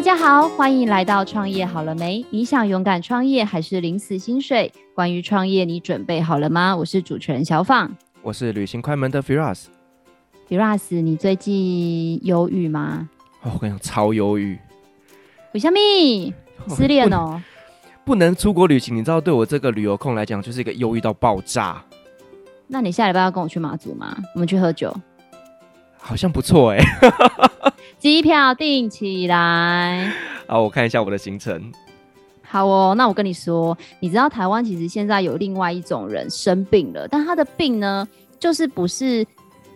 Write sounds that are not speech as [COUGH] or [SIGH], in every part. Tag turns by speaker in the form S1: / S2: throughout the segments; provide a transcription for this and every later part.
S1: 大家好，欢迎来到创业好了没？你想勇敢创业还是领死薪水？关于创业，你准备好了吗？我是主持人小放，
S2: 我是旅行快门的 Firas。
S1: Firas，你最近忧郁吗？
S2: 哦，我跟你讲，超忧郁。
S1: 为什么？失恋哦
S2: 不？不能出国旅行，你知道，对我这个旅游控来讲，就是一个忧郁到爆炸。
S1: 那你下礼拜要跟我去马祖吗？我们去喝酒。
S2: 好像不错哎、欸，
S1: 机票订起来。
S2: 好，我看一下我的行程。
S1: 好哦，那我跟你说，你知道台湾其实现在有另外一种人生病了，但他的病呢，就是不是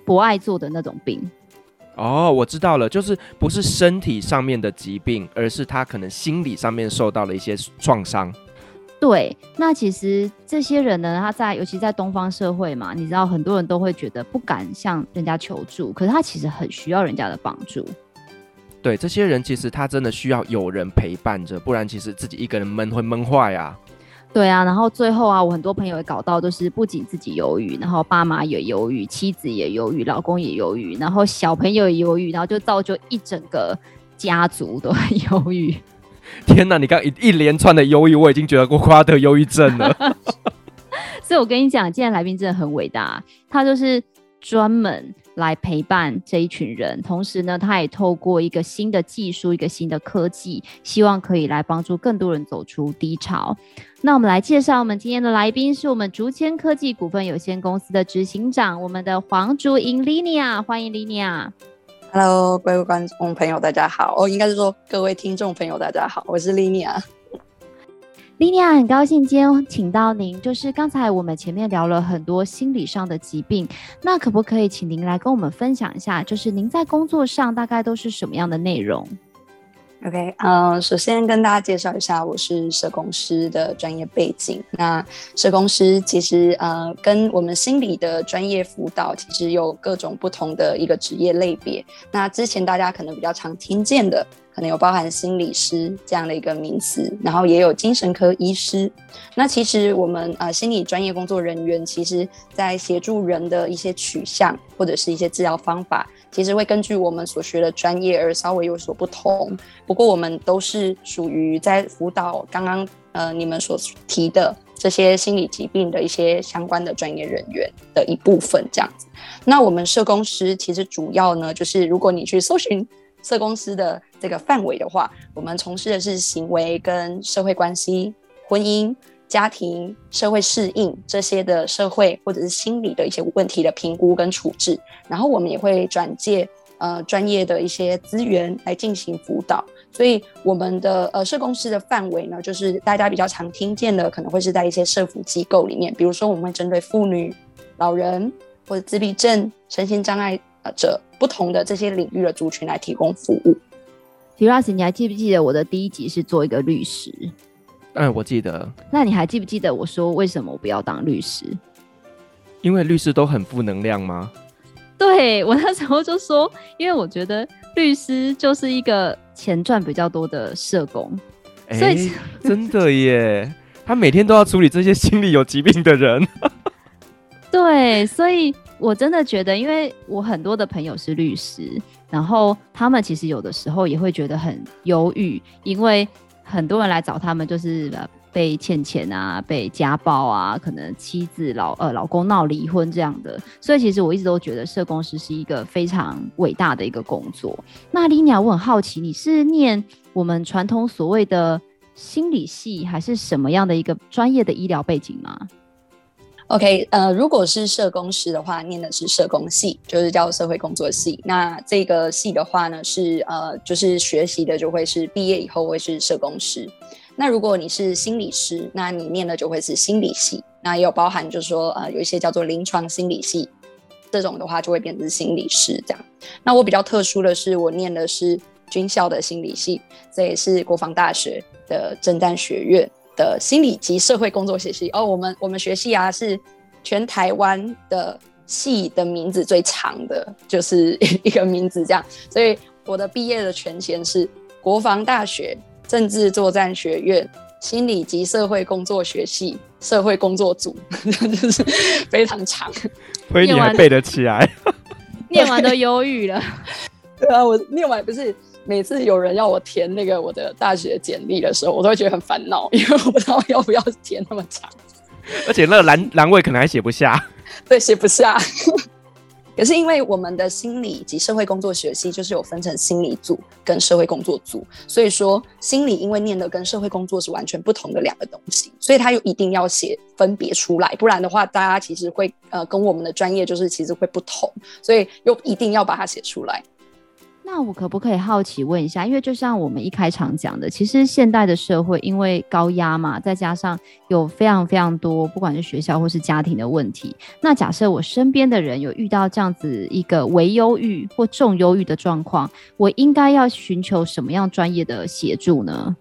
S1: 不爱做的那种病。
S2: 哦，我知道了，就是不是身体上面的疾病，而是他可能心理上面受到了一些创伤。
S1: 对，那其实这些人呢，他在尤其在东方社会嘛，你知道很多人都会觉得不敢向人家求助，可是他其实很需要人家的帮助。
S2: 对，这些人其实他真的需要有人陪伴着，不然其实自己一个人闷会闷坏啊。
S1: 对啊，然后最后啊，我很多朋友也搞到，就是不仅自己忧郁，然后爸妈也忧郁，妻子也忧郁，老公也忧郁，然后小朋友也忧郁，然后就造就一整个家族都很忧郁。
S2: 天哪！你刚一一连串的忧郁，我已经觉得我夸得忧郁症了。[LAUGHS]
S1: 所以，我跟你讲，今天来宾真的很伟大，他就是专门来陪伴这一群人，同时呢，他也透过一个新的技术、一个新的科技，希望可以来帮助更多人走出低潮。那我们来介绍我们今天的来宾，是我们竹签科技股份有限公司的执行长，我们的黄竹莹 Linia，欢迎 Linia。
S3: Hello，各位观众朋友，大家好。哦，应该是说各位听众朋友，大家好，我是 Linia。
S1: 莉莉亚很高兴今天请到您。就是刚才我们前面聊了很多心理上的疾病，那可不可以请您来跟我们分享一下，就是您在工作上大概都是什么样的内容
S3: ？OK，嗯，首先跟大家介绍一下，我是社工师的专业背景。那社工师其实呃，跟我们心理的专业辅导其实有各种不同的一个职业类别。那之前大家可能比较常听见的，可能有包含心理师这样的一个名词，然后也有精神科医师。那其实我们呃心理专业工作人员，其实在协助人的一些取向或者是一些治疗方法。其实会根据我们所学的专业而稍微有所不同，不过我们都是属于在辅导刚刚呃你们所提的这些心理疾病的一些相关的专业人员的一部分这样子。那我们社工师其实主要呢，就是如果你去搜寻社公司的这个范围的话，我们从事的是行为跟社会关系、婚姻。家庭、社会适应这些的社会或者是心理的一些问题的评估跟处置，然后我们也会转介呃专业的一些资源来进行辅导。所以我们的呃社公司的范围呢，就是大家比较常听见的，可能会是在一些社福机构里面，比如说我们会针对妇女、老人或者自闭症、身心障碍者不同的这些领域的族群来提供服务。
S1: Firas，你还记不记得我的第一集是做一个律师？
S2: 嗯，我记得。
S1: 那你还记不记得我说为什么我不要当律师？
S2: 因为律师都很负能量吗？
S1: 对，我那时候就说，因为我觉得律师就是一个钱赚比较多的社工。
S2: 欸、所以真的耶，他每天都要处理这些心理有疾病的人。[LAUGHS]
S1: 对，所以我真的觉得，因为我很多的朋友是律师，然后他们其实有的时候也会觉得很忧郁，因为。很多人来找他们，就是被欠钱啊，被家暴啊，可能妻子老呃老公闹离婚这样的。所以其实我一直都觉得社工师是一个非常伟大的一个工作。那李鸟我很好奇，你是念我们传统所谓的心理系，还是什么样的一个专业的医疗背景吗
S3: ？OK，呃，如果是社工师的话，念的是社工系，就是叫社会工作系。那这个系的话呢，是呃，就是学习的就会是毕业以后会是社工师。那如果你是心理师，那你念的就会是心理系。那也有包含就是说呃，有一些叫做临床心理系，这种的话就会变成心理师这样。那我比较特殊的是，我念的是军校的心理系，这也是国防大学的政战学院的心理及社会工作学系哦，我们我们学系啊是全台湾的系的名字最长的，就是 [LAUGHS] 一个名字这样，所以我的毕业的全衔是国防大学政治作战学院心理及社会工作学系社会工作组，[LAUGHS] 就是非常长，
S2: 所以你还背得起来？
S1: 念完都忧郁了。[LAUGHS]
S3: 对啊，我念完不是。每次有人要我填那个我的大学简历的时候，我都会觉得很烦恼，因为我不知道要不要填那么长，
S2: 而且那个栏栏位可能还写不下，
S3: 对，写不下。[LAUGHS] 可是因为我们的心理及社会工作学系就是有分成心理组跟社会工作组，所以说心理因为念的跟社会工作是完全不同的两个东西，所以他又一定要写分别出来，不然的话大家其实会呃跟我们的专业就是其实会不同，所以又一定要把它写出来。
S1: 那我可不可以好奇问一下？因为就像我们一开场讲的，其实现代的社会因为高压嘛，再加上有非常非常多，不管是学校或是家庭的问题。那假设我身边的人有遇到这样子一个微忧郁或重忧郁的状况，我应该要寻求什么样专业的协助呢？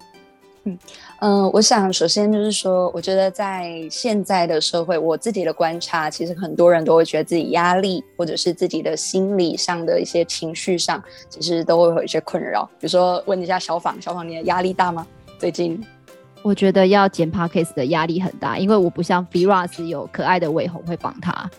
S3: 嗯。嗯，我想首先就是说，我觉得在现在的社会，我自己的观察，其实很多人都会觉得自己压力，或者是自己的心理上的一些情绪上，其实都会有一些困扰。比如说，问一下小访，小访，你的压力大吗？最近？
S1: 我觉得要剪 Podcast 的压力很大，因为我不像 Viras 有可爱的伟鸿会帮他。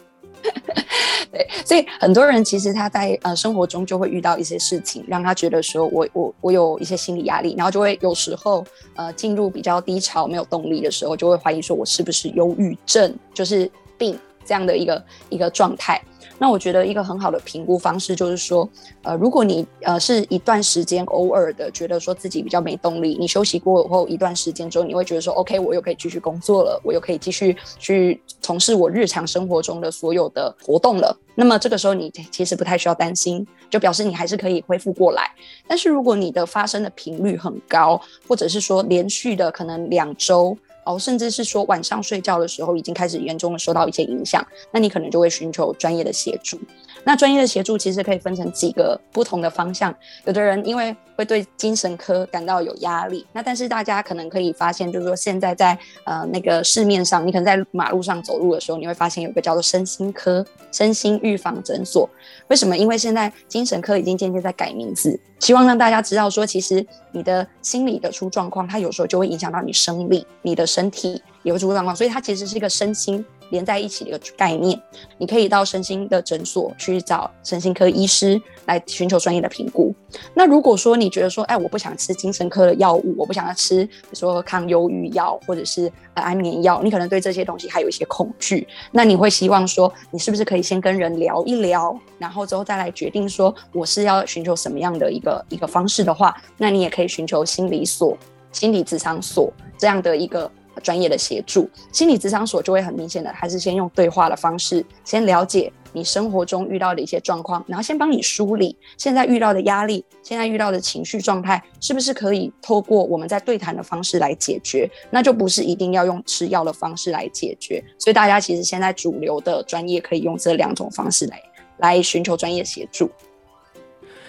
S3: 对，所以很多人其实他在呃生活中就会遇到一些事情，让他觉得说我我我有一些心理压力，然后就会有时候呃进入比较低潮、没有动力的时候，就会怀疑说我是不是忧郁症，就是病这样的一个一个状态。那我觉得一个很好的评估方式就是说，呃，如果你呃是一段时间偶尔的觉得说自己比较没动力，你休息过后一段时间之后，你会觉得说，OK，我又可以继续工作了，我又可以继续去从事我日常生活中的所有的活动了。那么这个时候你其实不太需要担心，就表示你还是可以恢复过来。但是如果你的发生的频率很高，或者是说连续的可能两周。哦，甚至是说晚上睡觉的时候已经开始严重的受到一些影响，那你可能就会寻求专业的协助。那专业的协助其实可以分成几个不同的方向。有的人因为会对精神科感到有压力，那但是大家可能可以发现，就是说现在在呃那个市面上，你可能在马路上走路的时候，你会发现有个叫做身心科、身心预防诊所。为什么？因为现在精神科已经渐渐在改名字，希望让大家知道说，其实你的心理的出状况，它有时候就会影响到你生理，你的身体也会出状况，所以它其实是一个身心。连在一起的一个概念，你可以到身心的诊所去找身心科医师来寻求专业的评估。那如果说你觉得说，哎，我不想吃精神科的药物，我不想要吃，比如说抗忧郁药或者是呃安眠药，你可能对这些东西还有一些恐惧。那你会希望说，你是不是可以先跟人聊一聊，然后之后再来决定说我是要寻求什么样的一个一个方式的话，那你也可以寻求心理所、心理咨商所这样的一个。专业的协助，心理咨商所就会很明显的，还是先用对话的方式，先了解你生活中遇到的一些状况，然后先帮你梳理现在遇到的压力，现在遇到的情绪状态，是不是可以透过我们在对谈的方式来解决？那就不是一定要用吃药的方式来解决。所以大家其实现在主流的专业可以用这两种方式来来寻求专业协助。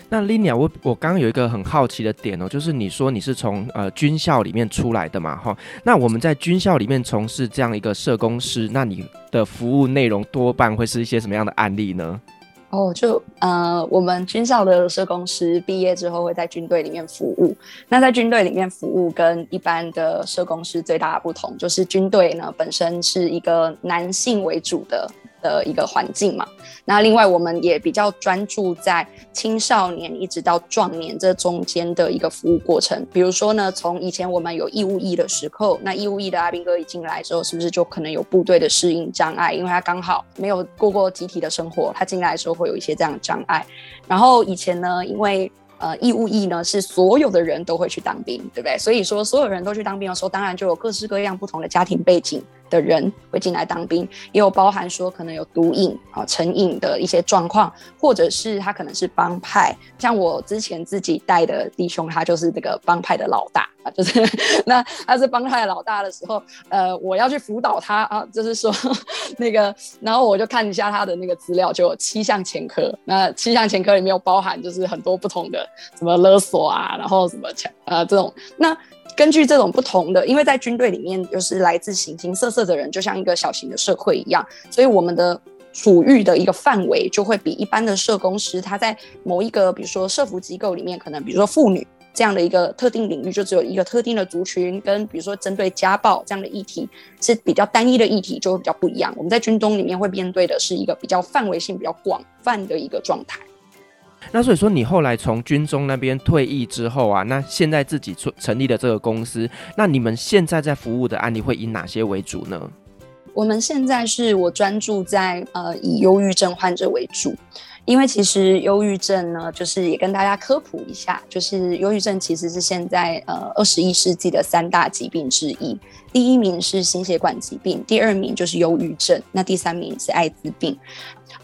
S2: 那 Linia，我我刚刚有一个很好奇的点哦，就是你说你是从呃军校里面出来的嘛，哈，那我们在军校里面从事这样一个社工师，那你的服务内容多半会是一些什么样的案例呢？
S3: 哦，就呃，我们军校的社工师毕业之后会在军队里面服务。那在军队里面服务跟一般的社工师最大的不同，就是军队呢本身是一个男性为主的。的一个环境嘛，那另外我们也比较专注在青少年一直到壮年这中间的一个服务过程。比如说呢，从以前我们有义务役的时候，那义务役的阿兵哥一进来之后，是不是就可能有部队的适应障碍？因为他刚好没有过过集体的生活，他进来的时候会有一些这样的障碍。然后以前呢，因为呃，义务役呢是所有的人都会去当兵，对不对？所以说，所有人都去当兵的时候，当然就有各式各样不同的家庭背景的人会进来当兵，也有包含说可能有毒瘾啊、成瘾的一些状况，或者是他可能是帮派。像我之前自己带的弟兄，他就是这个帮派的老大啊，就是 [LAUGHS] 那他是帮派的老大的时候，呃，我要去辅导他啊，就是说 [LAUGHS] 那个，然后我就看一下他的那个资料，就有七项前科。那七项前科里面有包含就是很多不同的什么勒索啊，然后什么抢啊这种那。根据这种不同的，因为在军队里面，就是来自形形色色的人，就像一个小型的社会一样，所以我们的处遇的一个范围就会比一般的社工师，他在某一个，比如说社福机构里面，可能比如说妇女这样的一个特定领域，就只有一个特定的族群，跟比如说针对家暴这样的议题是比较单一的议题，就会比较不一样。我们在军中里面会面对的是一个比较范围性比较广泛的一个状态。
S2: 那所以说，你后来从军中那边退役之后啊，那现在自己成成立了这个公司，那你们现在在服务的案例会以哪些为主呢？
S3: 我们现在是我专注在呃以忧郁症患者为主，因为其实忧郁症呢，就是也跟大家科普一下，就是忧郁症其实是现在呃二十一世纪的三大疾病之一，第一名是心血管疾病，第二名就是忧郁症，那第三名是艾滋病。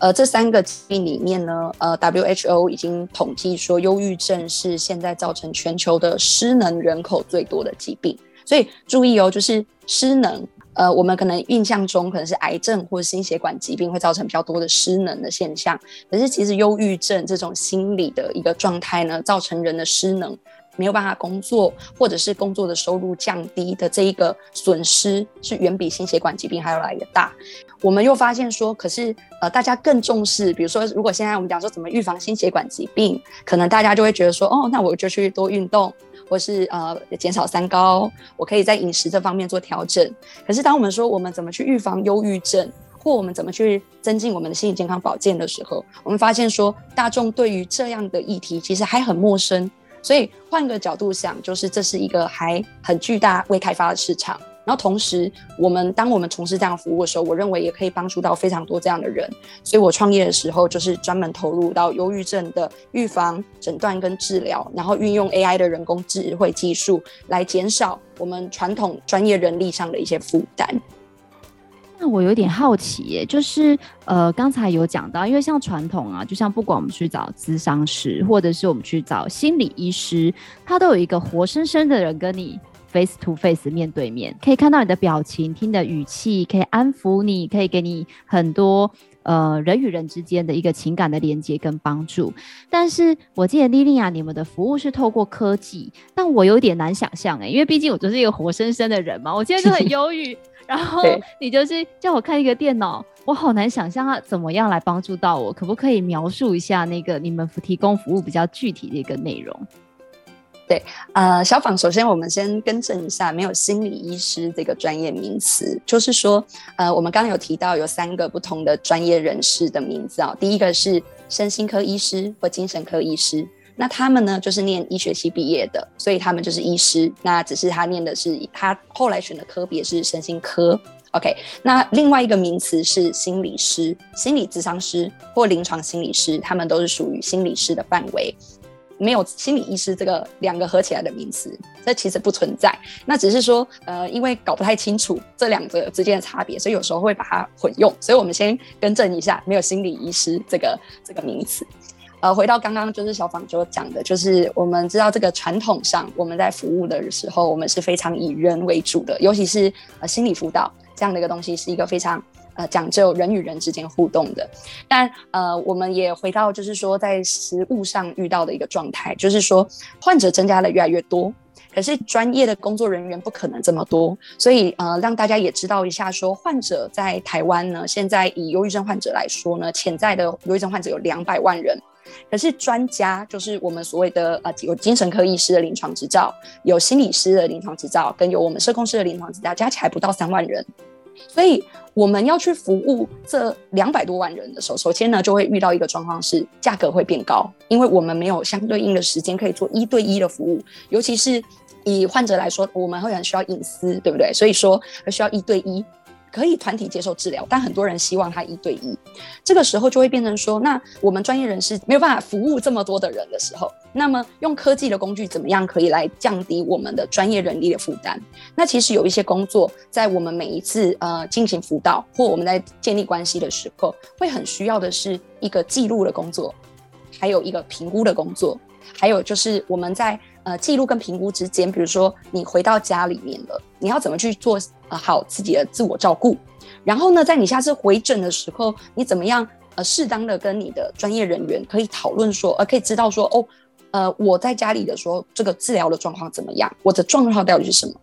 S3: 呃，这三个疾病里面呢，呃，WHO 已经统计说，忧郁症是现在造成全球的失能人口最多的疾病，所以注意哦，就是失能。呃，我们可能印象中可能是癌症或者心血管疾病会造成比较多的失能的现象，可是其实忧郁症这种心理的一个状态呢，造成人的失能，没有办法工作，或者是工作的收入降低的这一个损失，是远比心血管疾病还要来的大。我们又发现说，可是呃，大家更重视，比如说，如果现在我们讲说怎么预防心血管疾病，可能大家就会觉得说，哦，那我就去多运动。或是呃减少三高，我可以在饮食这方面做调整。可是当我们说我们怎么去预防忧郁症，或我们怎么去增进我们的心理健康保健的时候，我们发现说大众对于这样的议题其实还很陌生。所以换个角度想，就是这是一个还很巨大未开发的市场。然后同时，我们当我们从事这样服务的时候，我认为也可以帮助到非常多这样的人。所以我创业的时候，就是专门投入到忧郁症的预防、诊断跟治疗，然后运用 AI 的人工智慧技术来减少我们传统专业人力上的一些负担。
S1: 那我有点好奇耶，就是呃，刚才有讲到，因为像传统啊，就像不管我们去找咨商师，或者是我们去找心理医师，他都有一个活生生的人跟你。face to face 面对面，可以看到你的表情，听的语气，可以安抚你，可以给你很多呃人与人之间的一个情感的连接跟帮助。但是我记得莉莉亚，你们的服务是透过科技，但我有点难想象哎，因为毕竟我就是一个活生生的人嘛，我今天就很 [LAUGHS] 忧郁，然后你就是叫我看一个电脑，我好难想象它怎么样来帮助到我，可不可以描述一下那个你们提供服务比较具体的一个内容？
S3: 对，呃，小访，首先我们先更正一下，没有心理医师这个专业名词，就是说，呃，我们刚刚有提到有三个不同的专业人士的名字啊、哦，第一个是身心科医师或精神科医师，那他们呢就是念医学系毕业的，所以他们就是医师，那只是他念的是他后来选的科别是身心科，OK，那另外一个名词是心理师、心理咨商师或临床心理师，他们都是属于心理师的范围。没有心理医师这个两个合起来的名词，这其实不存在。那只是说，呃，因为搞不太清楚这两者之间的差别，所以有时候会把它混用。所以我们先更正一下，没有心理医师这个这个名词。呃，回到刚刚就是小访就讲的，就是我们知道这个传统上我们在服务的时候，我们是非常以人为主的，尤其是呃心理辅导这样的一个东西，是一个非常。呃，讲究人与人之间互动的，但呃，我们也回到就是说，在实务上遇到的一个状态，就是说患者增加的越来越多，可是专业的工作人员不可能这么多，所以呃，让大家也知道一下，说患者在台湾呢，现在以忧郁症患者来说呢，潜在的忧郁症患者有两百万人，可是专家就是我们所谓的呃，有精神科医师的临床执照，有心理师的临床执照，跟有我们社工师的临床执照，加起来不到三万人。所以我们要去服务这两百多万人的时候，首先呢，就会遇到一个状况是价格会变高，因为我们没有相对应的时间可以做一对一的服务，尤其是以患者来说，我们会很需要隐私，对不对？所以说需要一对一。可以团体接受治疗，但很多人希望他一对一。这个时候就会变成说，那我们专业人士没有办法服务这么多的人的时候，那么用科技的工具怎么样可以来降低我们的专业人力的负担？那其实有一些工作，在我们每一次呃进行辅导或我们在建立关系的时候，会很需要的是一个记录的工作，还有一个评估的工作，还有就是我们在。呃，记录跟评估之间，比如说你回到家里面了，你要怎么去做呃好自己的自我照顾？然后呢，在你下次回诊的时候，你怎么样呃适当的跟你的专业人员可以讨论说，呃可以知道说哦，呃我在家里的时候这个治疗的状况怎么样？我的状况到底是什么？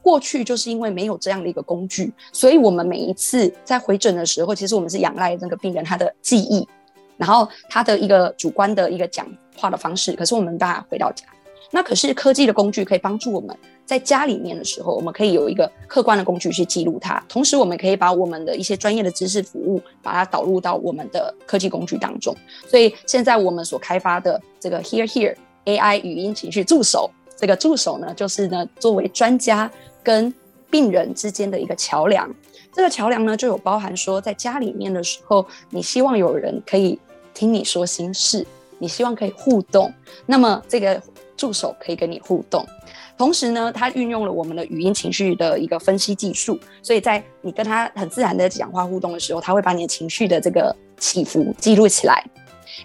S3: 过去就是因为没有这样的一个工具，所以我们每一次在回诊的时候，其实我们是仰赖那个病人他的记忆，然后他的一个主观的一个讲话的方式，可是我们没办法回到家。那可是科技的工具可以帮助我们在家里面的时候，我们可以有一个客观的工具去记录它，同时我们可以把我们的一些专业的知识服务，把它导入到我们的科技工具当中。所以现在我们所开发的这个 Hear Hear AI 语音情绪助手，这个助手呢，就是呢作为专家跟病人之间的一个桥梁。这个桥梁呢，就有包含说，在家里面的时候，你希望有人可以听你说心事，你希望可以互动，那么这个助手可以跟你互动。同时呢，它运用了我们的语音情绪的一个分析技术，所以在你跟他很自然的讲话互动的时候，他会把你的情绪的这个起伏记录起来，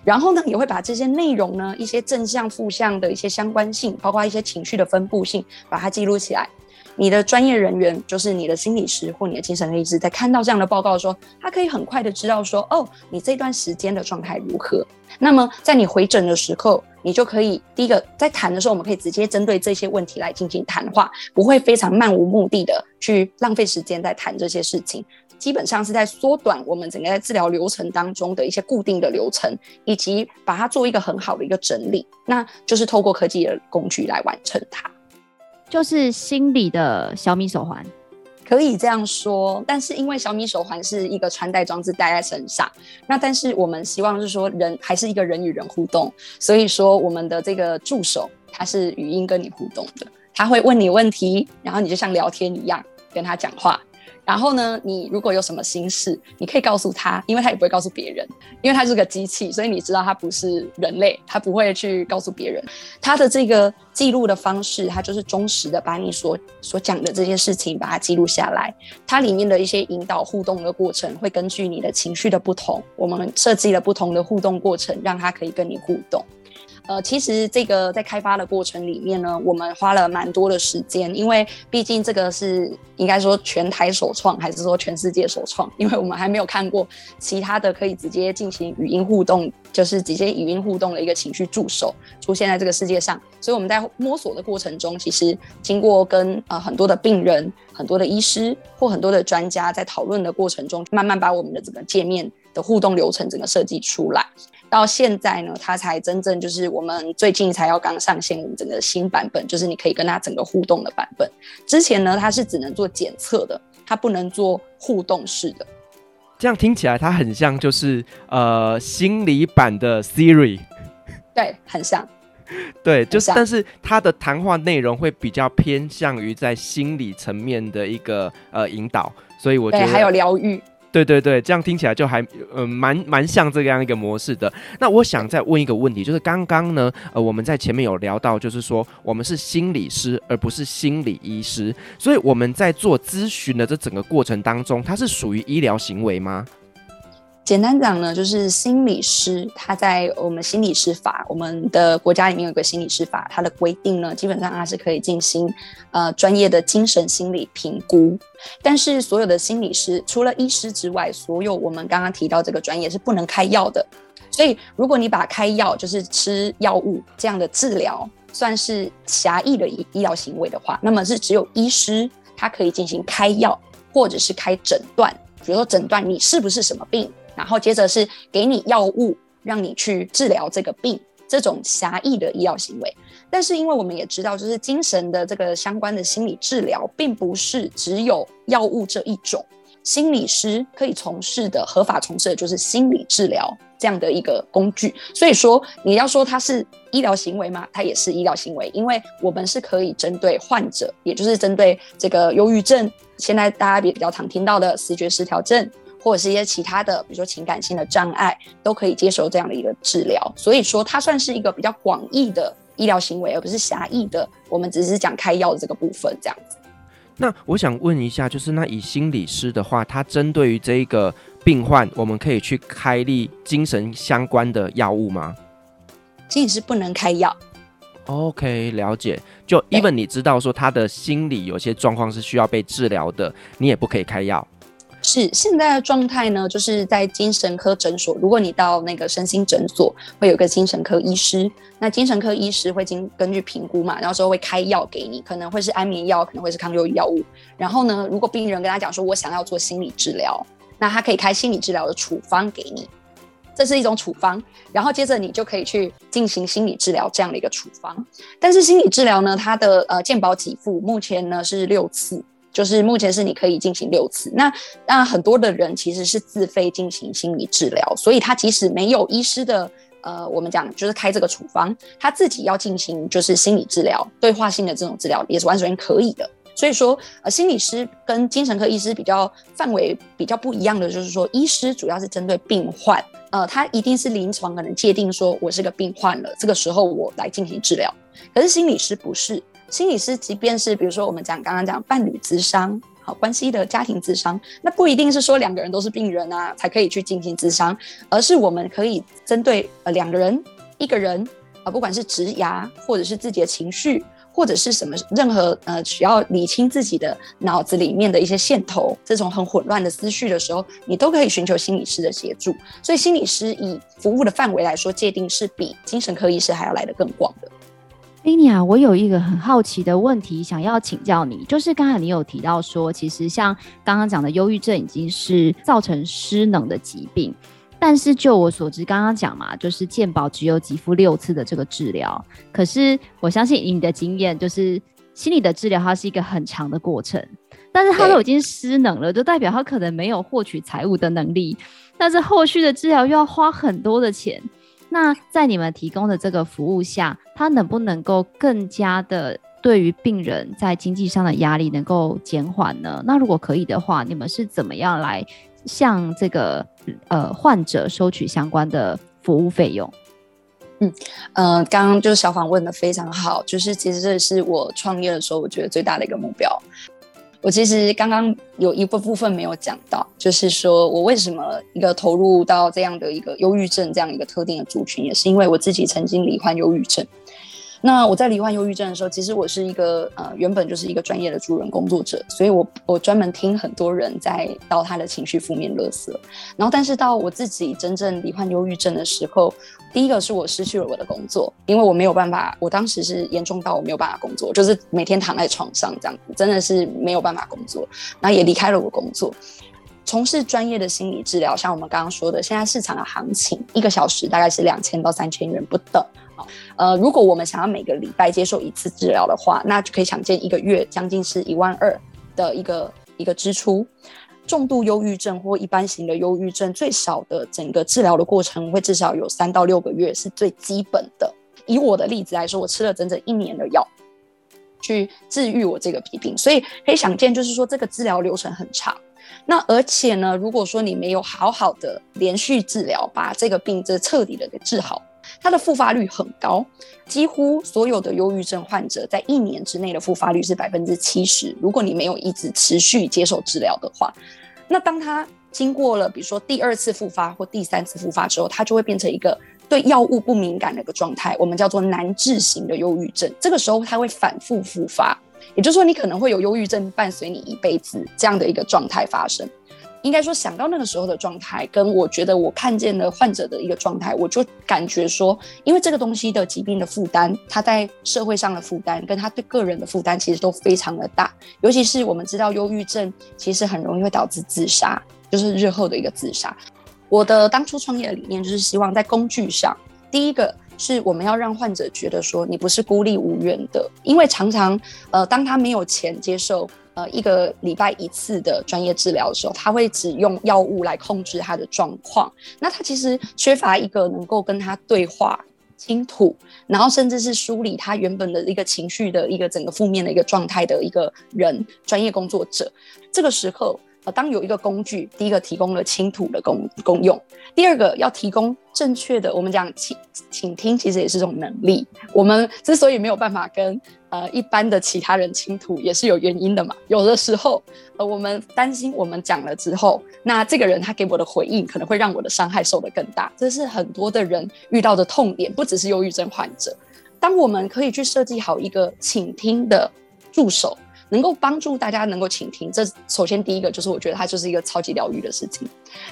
S3: 然后呢，也会把这些内容呢，一些正向、负向的一些相关性，包括一些情绪的分布性，把它记录起来。你的专业人员，就是你的心理师或你的精神科医师，在看到这样的报告的时候，他可以很快的知道说，哦，你这段时间的状态如何。那么在你回诊的时候，你就可以第一个在谈的时候，我们可以直接针对这些问题来进行谈话，不会非常漫无目的的去浪费时间在谈这些事情。基本上是在缩短我们整个在治疗流程当中的一些固定的流程，以及把它做一个很好的一个整理，那就是透过科技的工具来完成它。
S1: 就是心里的小米手环，
S3: 可以这样说。但是因为小米手环是一个穿戴装置戴在身上，那但是我们希望是说人还是一个人与人互动，所以说我们的这个助手他是语音跟你互动的，他会问你问题，然后你就像聊天一样跟他讲话。然后呢，你如果有什么心事，你可以告诉他，因为他也不会告诉别人，因为他是个机器，所以你知道他不是人类，他不会去告诉别人。他的这个记录的方式，他就是忠实的把你所所讲的这些事情把它记录下来。它里面的一些引导互动的过程，会根据你的情绪的不同，我们设计了不同的互动过程，让他可以跟你互动。呃，其实这个在开发的过程里面呢，我们花了蛮多的时间，因为毕竟这个是应该说全台首创，还是说全世界首创？因为我们还没有看过其他的可以直接进行语音互动，就是直接语音互动的一个情绪助手出现在这个世界上，所以我们在摸索的过程中，其实经过跟呃很多的病人、很多的医师或很多的专家在讨论的过程中，慢慢把我们的整个界面的互动流程整个设计出来。到现在呢，它才真正就是我们最近才要刚上线我们整个新版本，就是你可以跟它整个互动的版本。之前呢，它是只能做检测的，它不能做互动式的。
S2: 这样听起来，它很像就是呃心理版的 Siri。
S3: 对，很像。[LAUGHS]
S2: 对，就是，但是它的谈话内容会比较偏向于在心理层面的一个呃引导，所以我觉得
S3: 还有疗愈。
S2: 对对对，这样听起来就还呃蛮蛮像这样一个模式的。那我想再问一个问题，就是刚刚呢，呃，我们在前面有聊到，就是说我们是心理师，而不是心理医师，所以我们在做咨询的这整个过程当中，它是属于医疗行为吗？
S3: 简单讲呢，就是心理师他在我们心理师法，我们的国家里面有个心理师法，它的规定呢，基本上它是可以进行呃专业的精神心理评估。但是所有的心理师，除了医师之外，所有我们刚刚提到这个专业是不能开药的。所以如果你把开药就是吃药物这样的治疗算是狭义的医医疗行为的话，那么是只有医师他可以进行开药或者是开诊断，比如说诊断你是不是什么病。然后接着是给你药物，让你去治疗这个病，这种狭义的医疗行为。但是因为我们也知道，就是精神的这个相关的心理治疗，并不是只有药物这一种。心理师可以从事的合法从事的就是心理治疗这样的一个工具。所以说，你要说它是医疗行为吗？它也是医疗行为，因为我们是可以针对患者，也就是针对这个忧郁症，现在大家也比较常听到的视觉失调症。或者是一些其他的，比如说情感性的障碍，都可以接受这样的一个治疗。所以说，它算是一个比较广义的医疗行为，而不是狭义的。我们只是讲开药的这个部分，这样子。
S2: 那我想问一下，就是那以心理师的话，他针对于这一个病患，我们可以去开立精神相关的药物吗？
S3: 心理师不能开药。
S2: OK，了解。就 even 你知道说他的心理有些状况是需要被治疗的，你也不可以开药。
S3: 是现在的状态呢，就是在精神科诊所，如果你到那个身心诊所，会有个精神科医师，那精神科医师会经根据评估嘛，然后说会开药给你，可能会是安眠药，可能会是抗忧郁药物。然后呢，如果病人跟他讲说我想要做心理治疗，那他可以开心理治疗的处方给你。这是一种处方，然后接着你就可以去进行心理治疗这样的一个处方。但是心理治疗呢，它的呃健保给付目前呢是六次，就是目前是你可以进行六次。那那很多的人其实是自费进行心理治疗，所以他即使没有医师的呃，我们讲就是开这个处方，他自己要进行就是心理治疗、对话性的这种治疗也是完全可以的。所以说，呃，心理师跟精神科医师比较范围比较不一样的，就是说，医师主要是针对病患，呃，他一定是临床可能界定说我是个病患了，这个时候我来进行治疗。可是心理师不是，心理师即便是比如说我们讲刚刚讲伴侣咨商，好关系的家庭咨商，那不一定是说两个人都是病人啊才可以去进行咨商，而是我们可以针对呃两个人、一个人啊，呃，不管是职涯或者是自己的情绪。或者是什么任何呃需要理清自己的脑子里面的一些线头，这种很混乱的思绪的时候，你都可以寻求心理师的协助。所以心理师以服务的范围来说，界定是比精神科医师还要来得更广的。
S1: Linia，我有一个很好奇的问题想要请教你，就是刚才你有提到说，其实像刚刚讲的忧郁症已经是造成失能的疾病。但是就我所知，刚刚讲嘛，就是健保只有给付六次的这个治疗。可是我相信以你的经验，就是心理的治疗它是一个很长的过程。但是他都已经失能了，就代表他可能没有获取财务的能力。但是后续的治疗又要花很多的钱。那在你们提供的这个服务下，他能不能够更加的对于病人在经济上的压力能够减缓呢？那如果可以的话，你们是怎么样来？向这个呃患者收取相关的服务费用。
S3: 嗯，呃，刚刚就是小访问的非常好，就是其实这是我创业的时候我觉得最大的一个目标。我其实刚刚有一个部分没有讲到，就是说我为什么一个投入到这样的一个忧郁症这样一个特定的族群，也是因为我自己曾经罹患忧郁症。那我在罹患忧郁症的时候，其实我是一个呃，原本就是一个专业的助人工作者，所以我我专门听很多人在到他的情绪负面垃圾。然后，但是到我自己真正罹患忧郁症的时候，第一个是我失去了我的工作，因为我没有办法，我当时是严重到我没有办法工作，就是每天躺在床上这样子，真的是没有办法工作。然后也离开了我工作，从事专业的心理治疗，像我们刚刚说的，现在市场的行情一个小时大概是两千到三千元不等。呃，如果我们想要每个礼拜接受一次治疗的话，那就可以想见一个月将近是一万二的一个一个支出。重度忧郁症或一般型的忧郁症，最少的整个治疗的过程会至少有三到六个月是最基本的。以我的例子来说，我吃了整整一年的药去治愈我这个疾病，所以可以想见，就是说这个治疗流程很长。那而且呢，如果说你没有好好的连续治疗，把这个病这彻底的给治好。它的复发率很高，几乎所有的忧郁症患者在一年之内的复发率是百分之七十。如果你没有一直持续接受治疗的话，那当他经过了比如说第二次复发或第三次复发之后，他就会变成一个对药物不敏感的一个状态，我们叫做难治型的忧郁症。这个时候他会反复复发，也就是说你可能会有忧郁症伴随你一辈子这样的一个状态发生。应该说，想到那个时候的状态，跟我觉得我看见了患者的一个状态，我就感觉说，因为这个东西的疾病的负担，他在社会上的负担，跟他对个人的负担，其实都非常的大。尤其是我们知道，忧郁症其实很容易会导致自杀，就是日后的一个自杀。我的当初创业的理念就是希望在工具上，第一个是我们要让患者觉得说，你不是孤立无援的，因为常常，呃，当他没有钱接受。呃，一个礼拜一次的专业治疗的时候，他会只用药物来控制他的状况。那他其实缺乏一个能够跟他对话、倾吐，然后甚至是梳理他原本的一个情绪的一个整个负面的一个状态的一个人，专业工作者。这个时候。呃，当有一个工具，第一个提供了倾吐的功功用，第二个要提供正确的，我们讲倾倾听，其实也是这种能力。我们之所以没有办法跟呃一般的其他人倾吐，也是有原因的嘛。有的时候，呃，我们担心我们讲了之后，那这个人他给我的回应可能会让我的伤害受得更大，这是很多的人遇到的痛点，不只是忧郁症患者。当我们可以去设计好一个倾听的助手。能够帮助大家能够倾听，这首先第一个就是我觉得它就是一个超级疗愈的事情。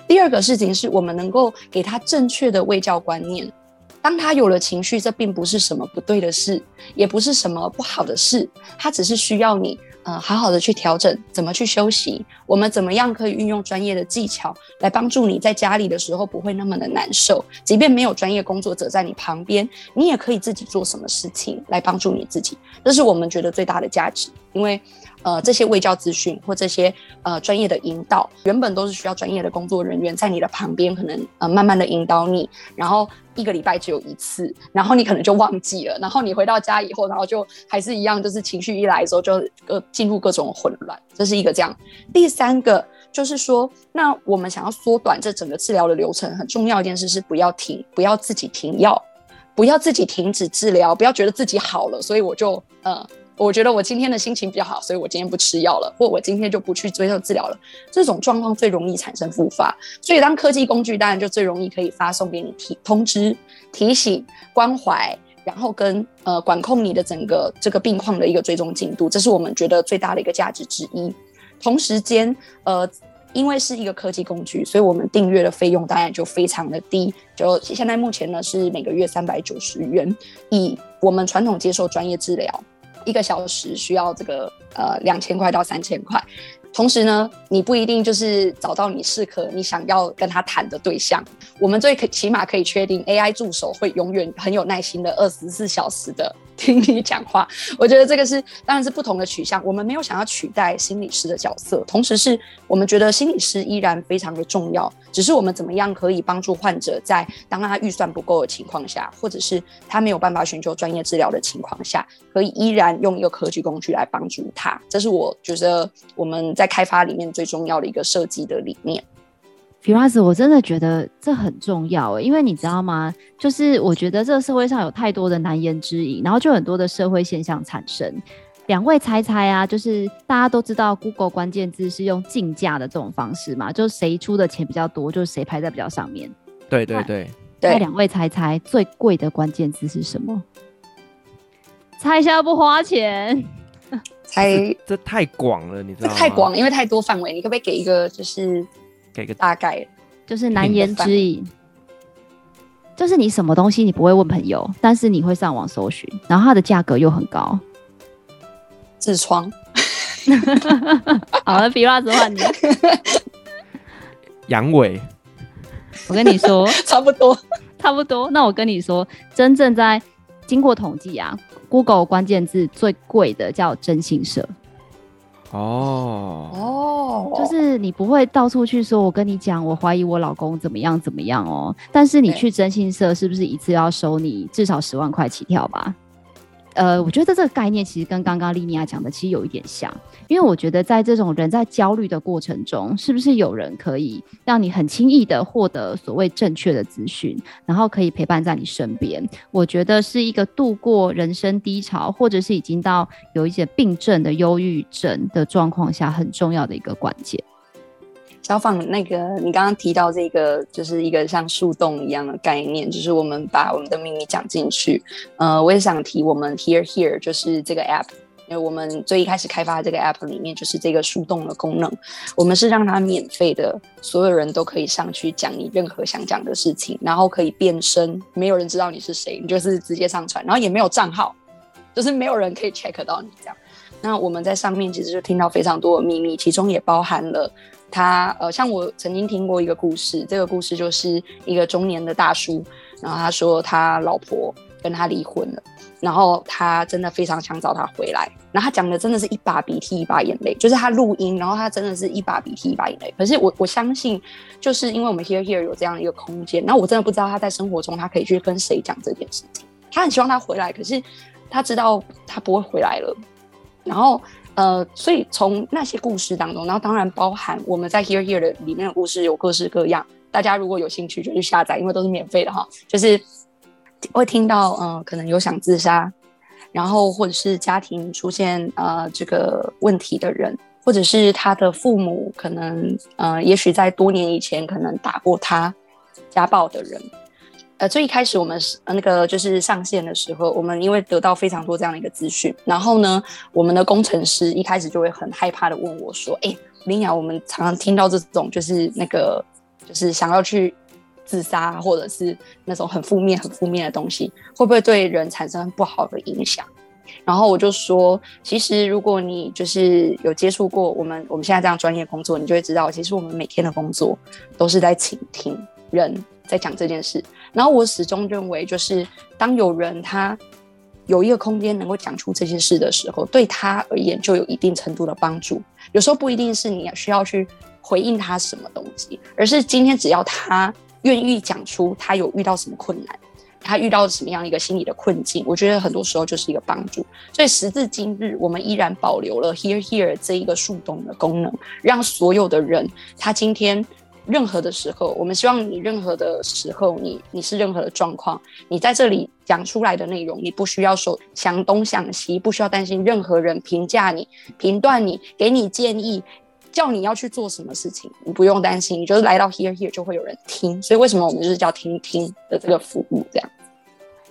S3: 第二个事情是我们能够给他正确的卫教观念。当他有了情绪，这并不是什么不对的事，也不是什么不好的事，他只是需要你呃好好的去调整，怎么去休息，我们怎么样可以运用专业的技巧来帮助你在家里的时候不会那么的难受。即便没有专业工作者在你旁边，你也可以自己做什么事情来帮助你自己。这是我们觉得最大的价值，因为。呃，这些卫教资讯或这些呃专业的引导，原本都是需要专业的工作人员在你的旁边，可能呃慢慢的引导你，然后一个礼拜只有一次，然后你可能就忘记了，然后你回到家以后，然后就还是一样，就是情绪一来的时候就呃进入各种混乱，这是一个这样。第三个就是说，那我们想要缩短这整个治疗的流程，很重要一件事是不要停，不要自己停药，不要自己停止治疗，不要觉得自己好了，所以我就呃。我觉得我今天的心情比较好，所以我今天不吃药了，或我今天就不去追求治疗了。这种状况最容易产生复发，所以当科技工具当然就最容易可以发送给你提通知、提醒、关怀，然后跟呃管控你的整个这个病况的一个追踪进度，这是我们觉得最大的一个价值之一。同时间，呃，因为是一个科技工具，所以我们订阅的费用当然就非常的低，就现在目前呢是每个月三百九十元，以我们传统接受专业治疗。一个小时需要这个呃两千块到三千块，同时呢，你不一定就是找到你适合你想要跟他谈的对象。我们最可起码可以确定，AI 助手会永远很有耐心的二十四小时的。听你讲话，我觉得这个是当然是不同的取向。我们没有想要取代心理师的角色，同时是我们觉得心理师依然非常的重要。只是我们怎么样可以帮助患者，在当他预算不够的情况下，或者是他没有办法寻求专业治疗的情况下，可以依然用一个科技工具来帮助他。这是我觉得我们在开发里面最重要的一个设计的理念。
S1: Firas，我真的觉得这很重要，因为你知道吗？就是我觉得这个社会上有太多的难言之隐，然后就很多的社会现象产生。两位猜猜啊，就是大家都知道 Google 关键字是用竞价的这种方式嘛，就是谁出的钱比较多，就是谁排在比较上面。
S2: 对对对。
S1: 那两位猜猜最贵的关键字是什么？猜一下不花钱。
S3: 猜
S2: 这，这太广了，你知道吗？
S3: 太广，因为太多范围，你可不可以给一个就是？
S2: 给个
S3: 大概，
S1: 就是难言之隐，就是你什么东西你不会问朋友，但是你会上网搜寻，然后它的价格又很高。
S3: 痔疮，[LAUGHS]
S1: 好了，比拉子换你。
S2: 阳痿，
S1: 我跟你说，[LAUGHS]
S3: 差不多，
S1: 差不多。那我跟你说，真正在经过统计啊，Google 关键字最贵的叫征信社。
S2: 哦
S3: 哦，
S1: 就是你不会到处去说，我跟你讲，我怀疑我老公怎么样怎么样哦。但是你去征信社，是不是一次要收你至少十万块起跳吧？呃，我觉得这个概念其实跟刚刚莉妮亚讲的其实有一点像，因为我觉得在这种人在焦虑的过程中，是不是有人可以让你很轻易的获得所谓正确的资讯，然后可以陪伴在你身边？我觉得是一个度过人生低潮，或者是已经到有一些病症的忧郁症的状况下，很重要的一个关键。
S3: 小访，那个你刚刚提到这个，就是一个像树洞一样的概念，就是我们把我们的秘密讲进去。呃，我也想提我们 Hear Here，就是这个 App，因为我们最一开始开发这个 App 里面就是这个树洞的功能。我们是让它免费的，所有人都可以上去讲你任何想讲的事情，然后可以变声，没有人知道你是谁，你就是直接上传，然后也没有账号，就是没有人可以 check 到你这样。那我们在上面其实就听到非常多的秘密，其中也包含了。他呃，像我曾经听过一个故事，这个故事就是一个中年的大叔，然后他说他老婆跟他离婚了，然后他真的非常想找他回来，然后他讲的真的是一把鼻涕一把眼泪，就是他录音，然后他真的是一把鼻涕一把眼泪。可是我我相信，就是因为我们 here Here 有这样一个空间，那我真的不知道他在生活中他可以去跟谁讲这件事情，他很希望他回来，可是他知道他不会回来了，然后。呃，所以从那些故事当中，然后当然包含我们在 Here Here 的里面的故事有各式各样，大家如果有兴趣就去下载，因为都是免费的哈。就是会听到，呃，可能有想自杀，然后或者是家庭出现呃这个问题的人，或者是他的父母可能呃，也许在多年以前可能打过他，家暴的人。呃，最一开始我们是呃那个就是上线的时候，我们因为得到非常多这样的一个资讯，然后呢，我们的工程师一开始就会很害怕的问我说：“哎，林雅，我们常常听到这种就是那个就是想要去自杀，或者是那种很负面、很负面的东西，会不会对人产生不好的影响？”然后我就说，其实如果你就是有接触过我们我们现在这样专业工作，你就会知道，其实我们每天的工作都是在倾听人在讲这件事。然后我始终认为，就是当有人他有一个空间能够讲出这些事的时候，对他而言就有一定程度的帮助。有时候不一定是你需要去回应他什么东西，而是今天只要他愿意讲出他有遇到什么困难。他遇到什么样一个心理的困境？我觉得很多时候就是一个帮助。所以时至今日，我们依然保留了 Here Here 这一个树洞的功能，让所有的人，他今天任何的时候，我们希望你任何的时候，你你是任何的状况，你在这里讲出来的内容，你不需要说想东想西，不需要担心任何人评价你、评断你、给你建议。叫你要去做什么事情，你不用担心，你就是来到 Here Here 就会有人听，所以为什么我们就是叫听听的这个服务这样。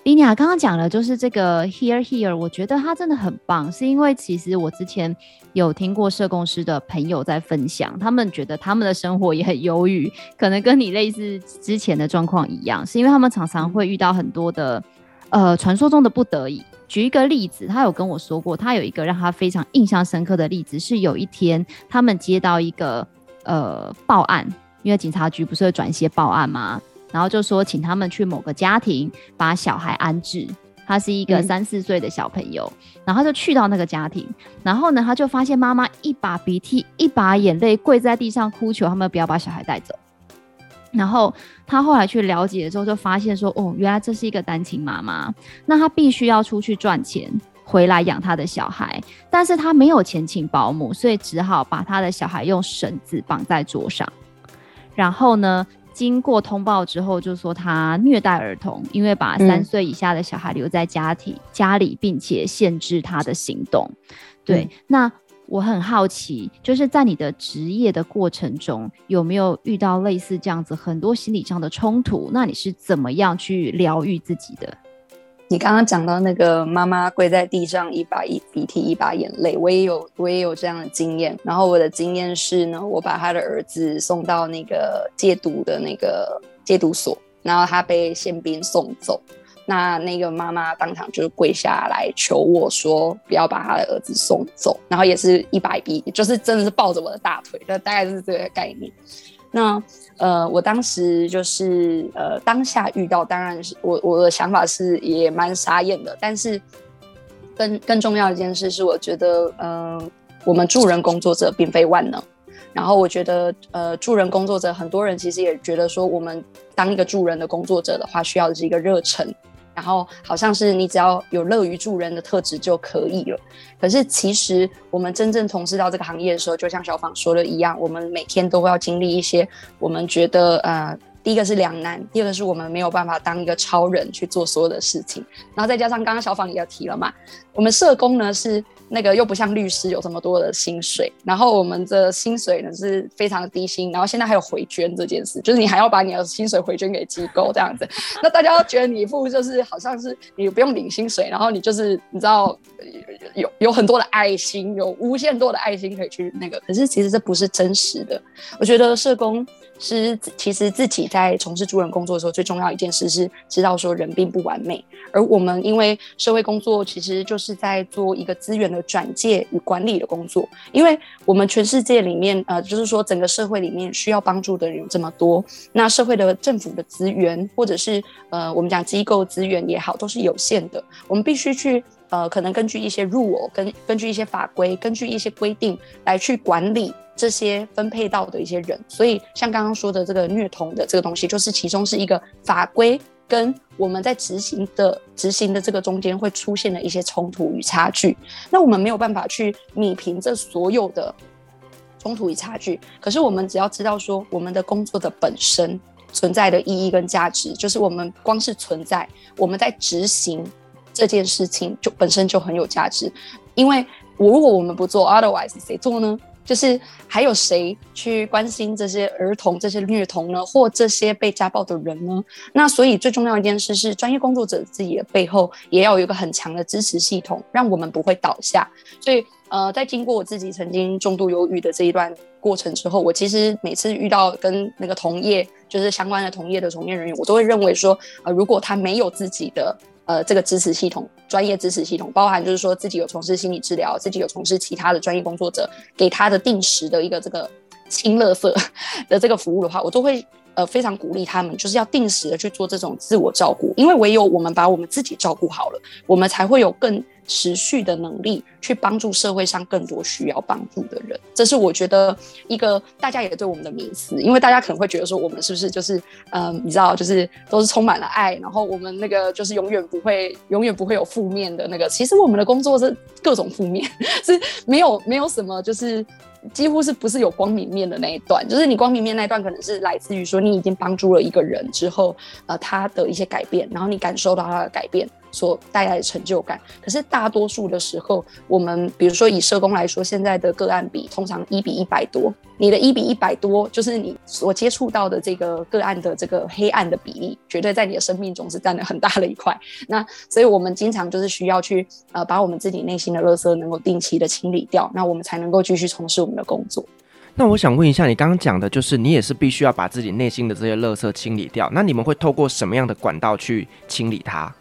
S1: 莉妮亚刚刚讲了，就是这个 Here Here，我觉得它真的很棒，是因为其实我之前有听过社工师的朋友在分享，他们觉得他们的生活也很忧郁，可能跟你类似之前的状况一样，是因为他们常常会遇到很多的呃传说中的不得已。举一个例子，他有跟我说过，他有一个让他非常印象深刻的例子，是有一天他们接到一个呃报案，因为警察局不是会转一些报案吗？然后就说请他们去某个家庭把小孩安置，他是一个三四岁的小朋友，嗯、然后就去到那个家庭，然后呢，他就发现妈妈一把鼻涕一把眼泪跪在地上哭求他们不要把小孩带走。然后他后来去了解之后，就发现说，哦，原来这是一个单亲妈妈，那他必须要出去赚钱回来养他的小孩，但是他没有钱请保姆，所以只好把他的小孩用绳子绑在桌上。然后呢，经过通报之后，就说他虐待儿童，因为把三岁以下的小孩留在家庭、嗯、家里，并且限制他的行动。对，嗯、那。我很好奇，就是在你的职业的过程中，有没有遇到类似这样子很多心理上的冲突？那你是怎么样去疗愈自己的？
S3: 你刚刚讲到那个妈妈跪在地上，一把一鼻涕一把眼泪，我也有我也有这样的经验。然后我的经验是呢，我把他的儿子送到那个戒毒的那个戒毒所，然后他被宪兵送走。那那个妈妈当场就跪下来求我说，不要把她的儿子送走，然后也是一把鼻，就是真的是抱着我的大腿，那大概是这个概念。那呃，我当时就是呃当下遇到，当然是我我的想法是也蛮傻眼的，但是更更重要一件事是，我觉得嗯、呃，我们助人工作者并非万能，然后我觉得呃助人工作者很多人其实也觉得说，我们当一个助人的工作者的话，需要的是一个热忱。然后好像是你只要有乐于助人的特质就可以了，可是其实我们真正从事到这个行业的时候，就像小芳说的一样，我们每天都会要经历一些我们觉得呃，第一个是两难，第二个是我们没有办法当一个超人去做所有的事情，然后再加上刚刚小芳也要提了嘛，我们社工呢是。那个又不像律师有这么多的薪水，然后我们的薪水呢是非常的低薪，然后现在还有回捐这件事，就是你还要把你的薪水回捐给机构这样子，那大家都觉得你一副就是好像是你不用领薪水，然后你就是你知道有有很多的爱心，有无限多的爱心可以去那个，可是其实这不是真实的。我觉得社工是其实自己在从事助人工作的时候，最重要一件事是知道说人并不完美，而我们因为社会工作其实就是在做一个资源的。转介与管理的工作，因为我们全世界里面，呃，就是说整个社会里面需要帮助的人有这么多，那社会的政府的资源，或者是呃，我们讲机构资源也好，都是有限的。我们必须去呃，可能根据一些 rule，根根据一些法规，根据一些规定来去管理这些分配到的一些人。所以，像刚刚说的这个虐童的这个东西，就是其中是一个法规。跟我们在执行的执行的这个中间会出现的一些冲突与差距，那我们没有办法去弭平这所有的冲突与差距。可是我们只要知道说，我们的工作的本身存在的意义跟价值，就是我们光是存在，我们在执行这件事情就本身就很有价值。因为我如果我们不做，otherwise 谁做呢？就是还有谁去关心这些儿童、这些虐童呢，或这些被家暴的人呢？那所以最重要一件事是，专业工作者自己的背后也要有一个很强的支持系统，让我们不会倒下。所以，呃，在经过我自己曾经重度忧郁的这一段过程之后，我其实每次遇到跟那个同业，就是相关的同业的从业人员，我都会认为说，呃，如果他没有自己的。呃这个支持系统，专业支持系统，包含就是说自己有从事心理治疗，自己有从事其他的专业工作者给他的定时的一个这个清乐色 [LAUGHS] 的这个服务的话，我都会。呃，非常鼓励他们，就是要定时的去做这种自我照顾，因为唯有我们把我们自己照顾好了，我们才会有更持续的能力去帮助社会上更多需要帮助的人。这是我觉得一个大家也对我们的迷思，因为大家可能会觉得说，我们是不是就是，嗯、你知道，就是都是充满了爱，然后我们那个就是永远不会，永远不会有负面的那个。其实我们的工作是各种负面，[LAUGHS] 是没有没有什么就是。几乎是不是有光明面的那一段？就是你光明面那一段，可能是来自于说你已经帮助了一个人之后，呃，他的一些改变，然后你感受到他的改变。所带来的成就感，可是大多数的时候，我们比如说以社工来说，现在的个案比通常一比一百多，你的一比一百多，就是你所接触到的这个个案的这个黑暗的比例，绝对在你的生命中是占了很大的一块。那所以我们经常就是需要去呃把我们自己内心的垃圾能够定期的清理掉，那我们才能够继续从事我们的工作。
S2: 那我想问一下，你刚刚讲的就是你也是必须要把自己内心的这些垃圾清理掉，那你们会透过什么样的管道去清理它？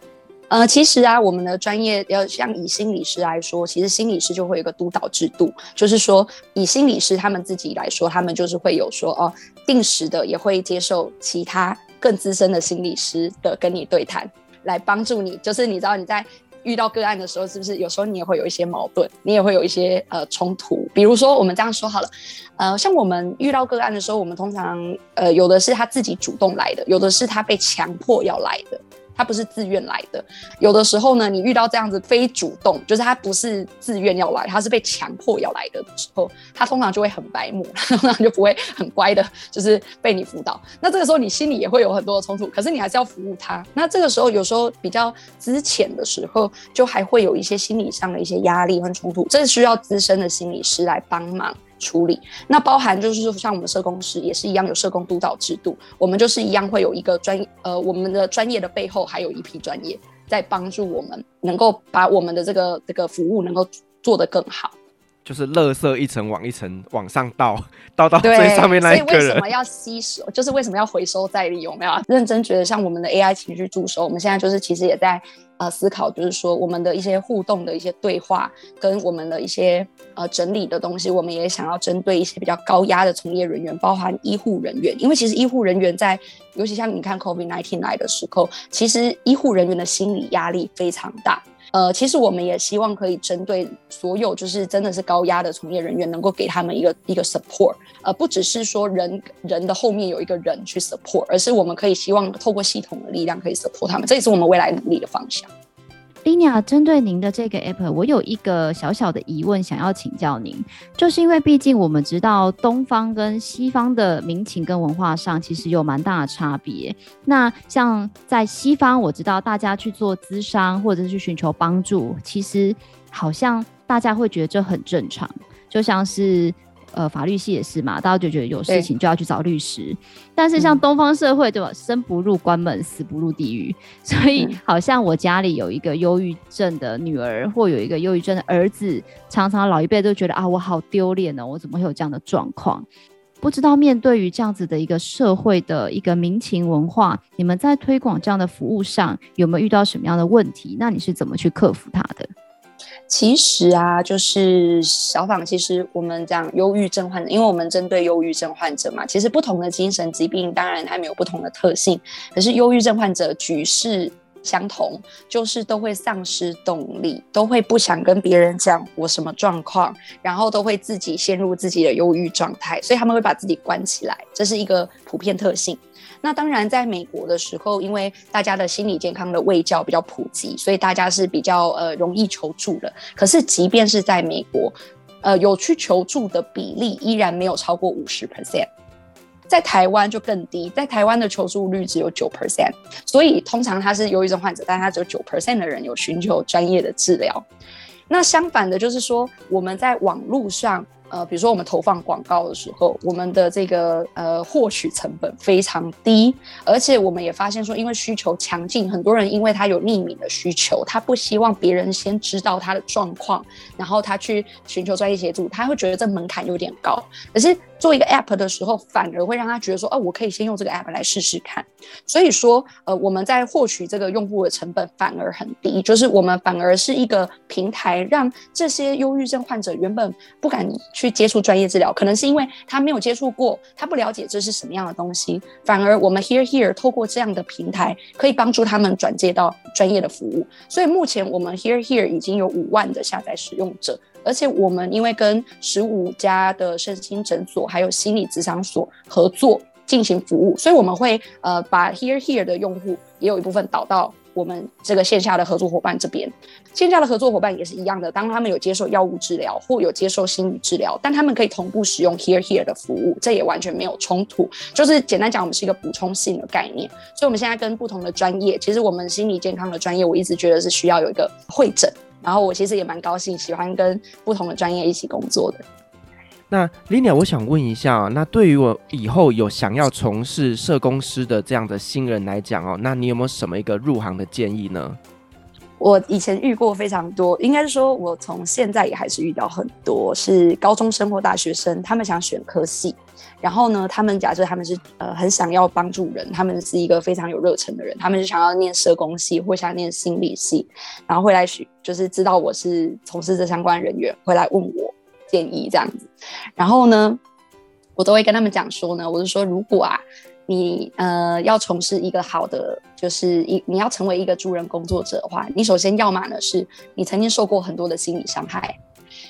S3: 呃，其实啊，我们的专业要像以心理师来说，其实心理师就会有一个督导制度，就是说以心理师他们自己来说，他们就是会有说哦，定时的也会接受其他更资深的心理师的跟你对谈，来帮助你。就是你知道你在遇到个案的时候，是不是有时候你也会有一些矛盾，你也会有一些呃冲突？比如说我们这样说好了，呃，像我们遇到个案的时候，我们通常呃有的是他自己主动来的，有的是他被强迫要来的。他不是自愿来的，有的时候呢，你遇到这样子非主动，就是他不是自愿要来，他是被强迫要来的时候，他通常就会很白目，[LAUGHS] 通常就不会很乖的，就是被你辅导。那这个时候你心里也会有很多的冲突，可是你还是要服务他。那这个时候有时候比较之前的时候，就还会有一些心理上的一些压力和冲突，这需要资深的心理师来帮忙。处理，那包含就是说，像我们社工师也是一样有社工督导制度，我们就是一样会有一个专呃，我们的专业的背后还有一批专业在帮助我们，能够把我们的这个这个服务能够做得更好。
S2: 就是垃圾一层往一层往上倒，[LAUGHS] 倒到最上面那一个人。
S3: 所以为什么要吸收？就是为什么要回收再利用？没有认真觉得像我们的 AI 情绪助手，我们现在就是其实也在呃思考，就是说我们的一些互动的一些对话，跟我们的一些呃整理的东西，我们也想要针对一些比较高压的从业人员，包含医护人员，因为其实医护人员在，尤其像你看 COVID-19 来的时候，其实医护人员的心理压力非常大。呃，其实我们也希望可以针对所有就是真的是高压的从业人员，能够给他们一个一个 support，呃，不只是说人人的后面有一个人去 support，而是我们可以希望透过系统的力量可以 support 他们，这也是我们未来努力的方向。
S1: Lina，针对您的这个 app，我有一个小小的疑问想要请教您，就是因为毕竟我们知道东方跟西方的民情跟文化上其实有蛮大的差别。那像在西方，我知道大家去做咨商或者是去寻求帮助，其实好像大家会觉得这很正常，就像是。呃，法律系也是嘛，大家就觉得有事情就要去找律师。但是像东方社会，对吧？生不入关门，死不入地狱。[LAUGHS] 所以，好像我家里有一个忧郁症的女儿，或有一个忧郁症的儿子，常常老一辈都觉得啊，我好丢脸呢，我怎么会有这样的状况？不知道面对于这样子的一个社会的一个民情文化，你们在推广这样的服务上，有没有遇到什么样的问题？那你是怎么去克服它的？
S3: 其实啊，就是小访，其实我们讲忧郁症患者，因为我们针对忧郁症患者嘛，其实不同的精神疾病当然他们有不同的特性，可是忧郁症患者举世相同，就是都会丧失动力，都会不想跟别人讲我什么状况，然后都会自己陷入自己的忧郁状态，所以他们会把自己关起来，这是一个普遍特性。那当然，在美国的时候，因为大家的心理健康的卫教比较普及，所以大家是比较呃容易求助的。可是，即便是在美国，呃，有去求助的比例依然没有超过五十 percent。在台湾就更低，在台湾的求助率只有九 percent。所以，通常他是忧郁症患者，但他只有九 percent 的人有寻求专业的治疗。那相反的，就是说我们在网络上。呃，比如说我们投放广告的时候，我们的这个呃获取成本非常低，而且我们也发现说，因为需求强劲，很多人因为他有匿名的需求，他不希望别人先知道他的状况，然后他去寻求专业协助，他会觉得这门槛有点高。可是做一个 app 的时候，反而会让他觉得说，哦，我可以先用这个 app 来试试看。所以说，呃，我们在获取这个用户的成本反而很低，就是我们反而是一个平台，让这些忧郁症患者原本不敢去接触专业治疗，可能是因为他没有接触过，他不了解这是什么样的东西。反而我们 Here Here 透过这样的平台，可以帮助他们转接到专业的服务。所以目前我们 Here Here 已经有五万的下载使用者。而且我们因为跟十五家的身心诊所还有心理咨商所合作进行服务，所以我们会呃把 Here Here 的用户也有一部分导到我们这个线下的合作伙伴这边。线下的合作伙伴也是一样的，当他们有接受药物治疗或有接受心理治疗，但他们可以同步使用 Here Here 的服务，这也完全没有冲突。就是简单讲，我们是一个补充性的概念。所以我们现在跟不同的专业，其实我们心理健康的专业，我一直觉得是需要有一个会诊。然后我其实也蛮高兴，喜欢跟不同的专业一起工作的。
S2: 那 Lina，我想问一下啊，那对于我以后有想要从事社工师的这样的新人来讲哦，那你有没有什么一个入行的建议呢？
S3: 我以前遇过非常多，应该是说，我从现在也还是遇到很多是高中生或大学生，他们想选科系。然后呢，他们假设他们是呃很想要帮助人，他们是一个非常有热忱的人，他们是想要念社工系或想念心理系，然后会来学，就是知道我是从事这相关人员，会来问我建议这样子。然后呢，我都会跟他们讲说呢，我是说，如果啊你呃要从事一个好的，就是一你要成为一个助人工作者的话，你首先要么呢是你曾经受过很多的心理伤害，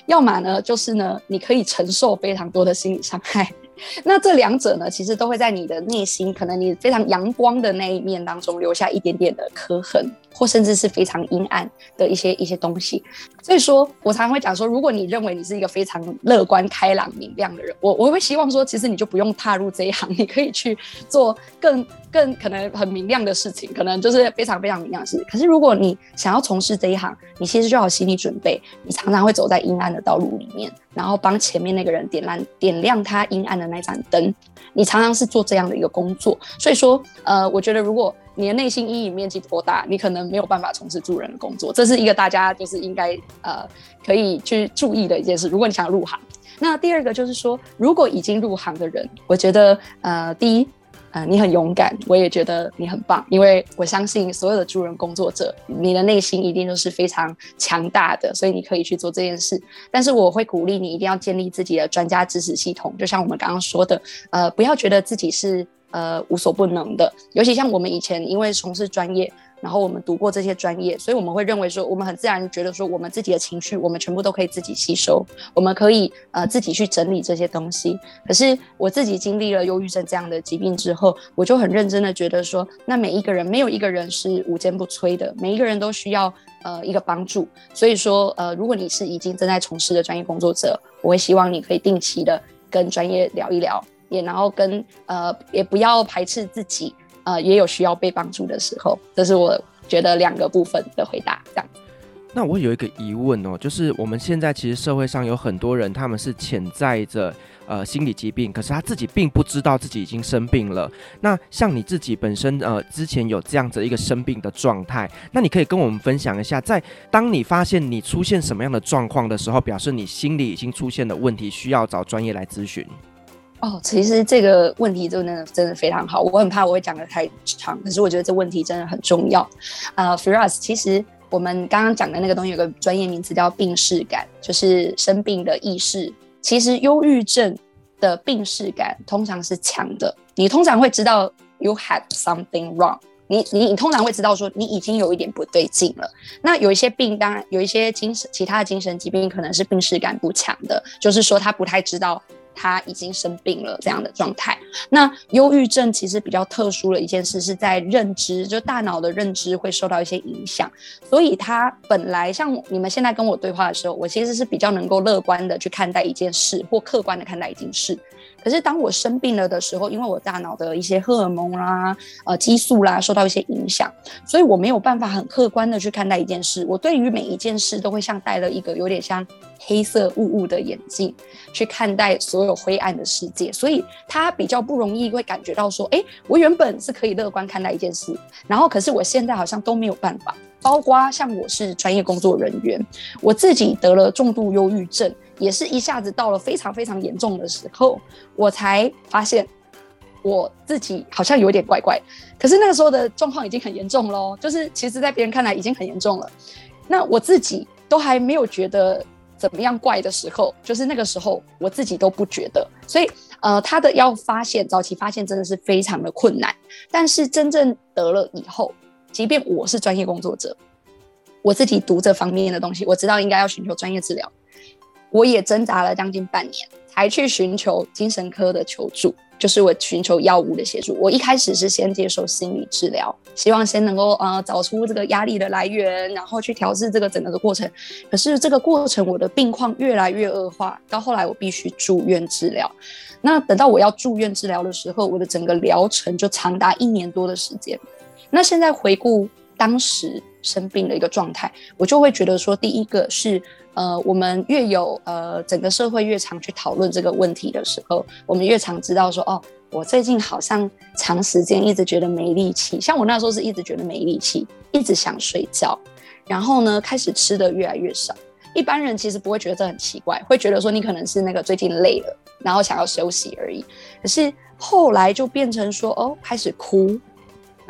S3: 要么呢就是呢你可以承受非常多的心理伤害。[LAUGHS] 那这两者呢，其实都会在你的内心，可能你非常阳光的那一面当中留下一点点的磕痕。或甚至是非常阴暗的一些一些东西，所以说我常常会讲说，如果你认为你是一个非常乐观、开朗、明亮的人，我我会希望说，其实你就不用踏入这一行，你可以去做更更可能很明亮的事情，可能就是非常非常明亮的事情。可是如果你想要从事这一行，你其实就要有心理准备，你常常会走在阴暗的道路里面，然后帮前面那个人点亮点亮他阴暗的那盏灯，你常常是做这样的一个工作。所以说，呃，我觉得如果你的内心阴影面积多大，你可能没有办法从事助人的工作，这是一个大家就是应该呃可以去注意的一件事。如果你想入行，那第二个就是说，如果已经入行的人，我觉得呃第一呃你很勇敢，我也觉得你很棒，因为我相信所有的助人工作者，你的内心一定都是非常强大的，所以你可以去做这件事。但是我会鼓励你一定要建立自己的专家知识系统，就像我们刚刚说的，呃不要觉得自己是。呃，无所不能的，尤其像我们以前因为从事专业，然后我们读过这些专业，所以我们会认为说，我们很自然觉得说，我们自己的情绪，我们全部都可以自己吸收，我们可以呃自己去整理这些东西。可是我自己经历了忧郁症这样的疾病之后，我就很认真的觉得说，那每一个人没有一个人是无坚不摧的，每一个人都需要呃一个帮助。所以说呃，如果你是已经正在从事的专业工作者，我会希望你可以定期的跟专业聊一聊。也然后跟呃也不要排斥自己，呃也有需要被帮助的时候，这是我觉得两个部分的回答。这样。
S2: 那我有一个疑问哦，就是我们现在其实社会上有很多人，他们是潜在着呃心理疾病，可是他自己并不知道自己已经生病了。那像你自己本身呃之前有这样子一个生病的状态，那你可以跟我们分享一下，在当你发现你出现什么样的状况的时候，表示你心里已经出现了问题，需要找专业来咨询。
S3: 哦，其实这个问题真的真的非常好，我很怕我会讲得太长，可是我觉得这问题真的很重要。呃，Firas，其实我们刚刚讲的那个东西有个专业名词叫病识感，就是生病的意识。其实忧郁症的病识感通常是强的，你通常会知道 you had something wrong，你你你通常会知道说你已经有一点不对劲了。那有一些病，当然有一些精神其他的精神疾病可能是病识感不强的，就是说他不太知道。他已经生病了，这样的状态。那忧郁症其实比较特殊的一件事，是在认知，就大脑的认知会受到一些影响。所以他本来像你们现在跟我对话的时候，我其实是比较能够乐观的去看待一件事，或客观的看待一件事。可是当我生病了的时候，因为我大脑的一些荷尔蒙啦、呃激素啦受到一些影响，所以我没有办法很客观的去看待一件事。我对于每一件事都会像戴了一个有点像黑色雾雾的眼镜去看待所有灰暗的世界，所以他比较不容易会感觉到说，哎，我原本是可以乐观看待一件事，然后可是我现在好像都没有办法。包括像我是专业工作人员，我自己得了重度忧郁症。也是一下子到了非常非常严重的时候，我才发现我自己好像有点怪怪。可是那个时候的状况已经很严重喽，就是其实在别人看来已经很严重了。那我自己都还没有觉得怎么样怪的时候，就是那个时候我自己都不觉得。所以呃，他的要发现早期发现真的是非常的困难。但是真正得了以后，即便我是专业工作者，我自己读这方面的东西，我知道应该要寻求专业治疗。我也挣扎了将近半年，才去寻求精神科的求助，就是我寻求药物的协助。我一开始是先接受心理治疗，希望先能够呃找出这个压力的来源，然后去调试这个整个的过程。可是这个过程，我的病况越来越恶化，到后来我必须住院治疗。那等到我要住院治疗的时候，我的整个疗程就长达一年多的时间。那现在回顾当时生病的一个状态，我就会觉得说，第一个是。呃，我们越有呃，整个社会越常去讨论这个问题的时候，我们越常知道说，哦，我最近好像长时间一直觉得没力气，像我那时候是一直觉得没力气，一直想睡觉，然后呢，开始吃的越来越少。一般人其实不会觉得这很奇怪，会觉得说你可能是那个最近累了，然后想要休息而已。可是后来就变成说，哦，开始哭，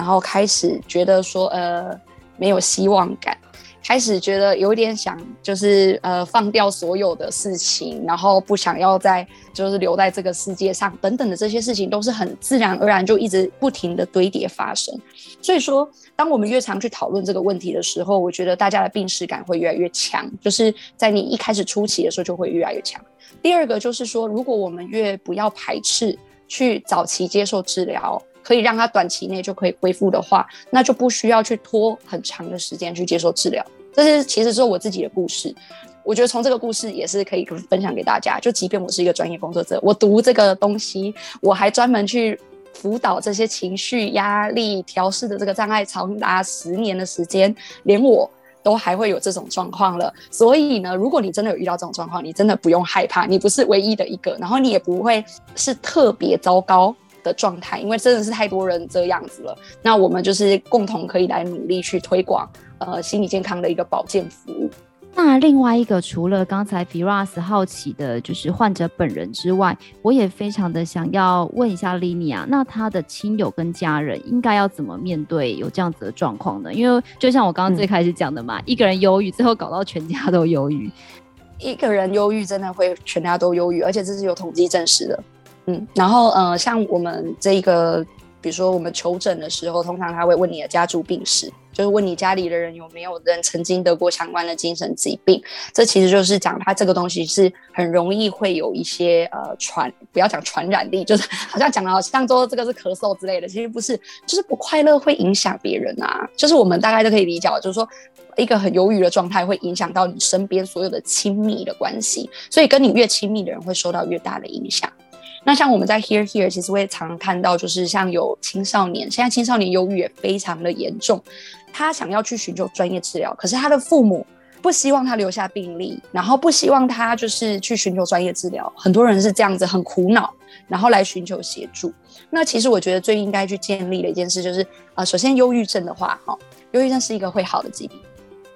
S3: 然后开始觉得说，呃，没有希望感。开始觉得有点想，就是呃放掉所有的事情，然后不想要再就是留在这个世界上，等等的这些事情都是很自然而然就一直不停的堆叠发生。所以说，当我们越常去讨论这个问题的时候，我觉得大家的病识感会越来越强，就是在你一开始初期的时候就会越来越强。第二个就是说，如果我们越不要排斥去早期接受治疗。可以让他短期内就可以恢复的话，那就不需要去拖很长的时间去接受治疗。这是其实是我自己的故事，我觉得从这个故事也是可以分享给大家。就即便我是一个专业工作者，我读这个东西，我还专门去辅导这些情绪压力调试的这个障碍，长达十年的时间，连我都还会有这种状况了。所以呢，如果你真的有遇到这种状况，你真的不用害怕，你不是唯一的一个，然后你也不会是特别糟糕的状态，因为真的是太多人这样子了。那我们就是共同可以来努力去推广呃心理健康的一个保健服务。
S1: 那另外一个，除了刚才 Firas 好奇的就是患者本人之外，我也非常的想要问一下 Linia，那他的亲友跟家人应该要怎么面对有这样子的状况呢？因为就像我刚刚最开始讲的嘛，嗯、一个人忧郁，最后搞到全家都忧郁。
S3: 一个人忧郁真的会全家都忧郁，而且这是有统计证实的。嗯，然后呃，像我们这个，比如说我们求诊的时候，通常他会问你的家族病史，就是问你家里的人有没有人曾经得过相关的精神疾病。这其实就是讲他这个东西是很容易会有一些呃传，不要讲传染力，就是好像讲了像说这个是咳嗽之类的，其实不是，就是不快乐会影响别人啊。就是我们大概都可以理解，就是说一个很忧郁的状态会影响到你身边所有的亲密的关系，所以跟你越亲密的人会受到越大的影响。那像我们在 Here Here，其实我也常看到，就是像有青少年，现在青少年忧郁也非常的严重，他想要去寻求专业治疗，可是他的父母不希望他留下病历，然后不希望他就是去寻求专业治疗，很多人是这样子很苦恼，然后来寻求协助。那其实我觉得最应该去建立的一件事就是，呃，首先忧郁症的话，哈，忧郁症是一个会好的疾病，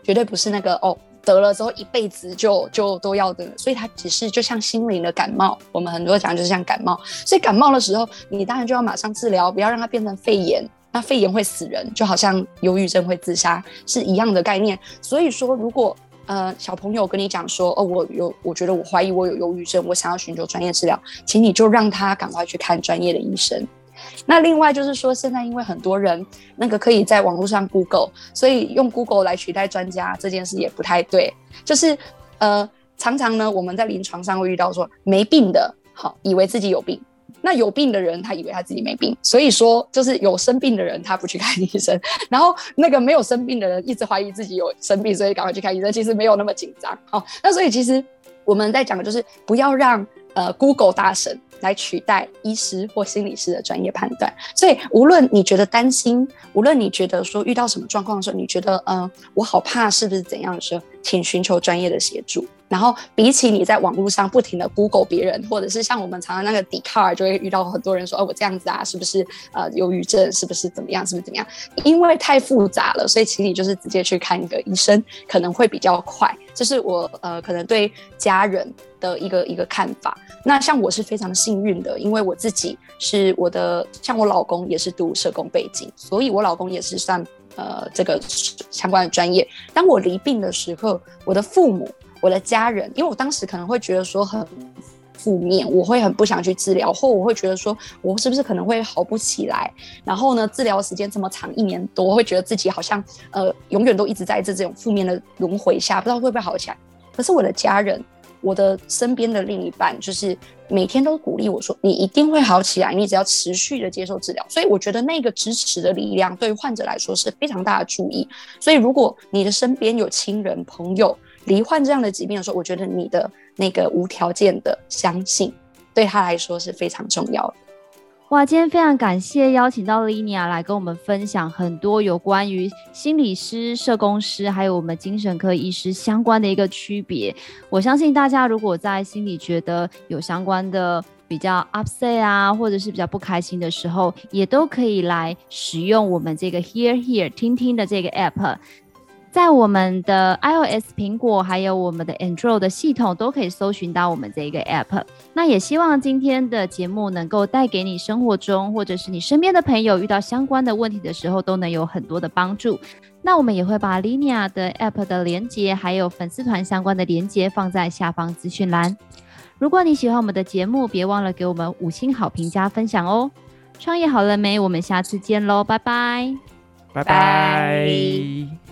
S3: 绝对不是那个哦。得了之后一辈子就就都要得，所以它只是就像心灵的感冒，我们很多讲就是像感冒，所以感冒的时候你当然就要马上治疗，不要让它变成肺炎，那肺炎会死人，就好像忧郁症会自杀是一样的概念。所以说，如果呃小朋友跟你讲说，哦，我有，我觉得我怀疑我有忧郁症，我想要寻求专业治疗，请你就让他赶快去看专业的医生。那另外就是说，现在因为很多人那个可以在网络上 Google，所以用 Google 来取代专家这件事也不太对。就是呃，常常呢，我们在临床上会遇到说没病的，好，以为自己有病；那有病的人，他以为他自己没病。所以说，就是有生病的人他不去看医生，然后那个没有生病的人一直怀疑自己有生病，所以赶快去看医生。其实没有那么紧张。哦，那所以其实我们在讲的就是不要让呃 Google 大神。来取代医师或心理师的专业判断，所以无论你觉得担心，无论你觉得说遇到什么状况的时候，你觉得嗯，我好怕是不是怎样的时候，请寻求专业的协助。然后，比起你在网络上不停的 Google 别人，或者是像我们常常那个 d car 就会遇到很多人说，哦，我这样子啊，是不是呃忧郁症？是不是怎么样？是不是怎么样？因为太复杂了，所以请你就是直接去看一个医生，可能会比较快。这是我呃可能对家人的一个一个看法。那像我是非常幸运的，因为我自己是我的，像我老公也是读社工背景，所以我老公也是算呃这个相关的专业。当我离病的时候，我的父母。我的家人，因为我当时可能会觉得说很负面，我会很不想去治疗，或我会觉得说我是不是可能会好不起来？然后呢，治疗时间这么长，一年多，我会觉得自己好像呃永远都一直在这这种负面的轮回下，不知道会不会好起来。可是我的家人，我的身边的另一半，就是每天都鼓励我说：“你一定会好起来，你只要持续的接受治疗。”所以我觉得那个支持的力量对于患者来说是非常大的注意。所以如果你的身边有亲人朋友，罹患这样的疾病的时候，我觉得你的那个无条件的相信，对他来说是非常重要的。
S1: 哇，今天非常感谢邀请到 Linia 来跟我们分享很多有关于心理师、社工师还有我们精神科医师相关的一个区别。我相信大家如果在心里觉得有相关的比较 upset 啊，或者是比较不开心的时候，也都可以来使用我们这个 Hear Hear 听听的这个 app。在我们的 iOS 苹果还有我们的 Android 的系统都可以搜寻到我们这一个 App。那也希望今天的节目能够带给你生活中或者是你身边的朋友遇到相关的问题的时候都能有很多的帮助。那我们也会把 Linia 的 App 的连接还有粉丝团相关的连接放在下方资讯栏。如果你喜欢我们的节目，别忘了给我们五星好评加分享哦。创业好了没？我们下次见喽，拜拜，
S2: 拜拜。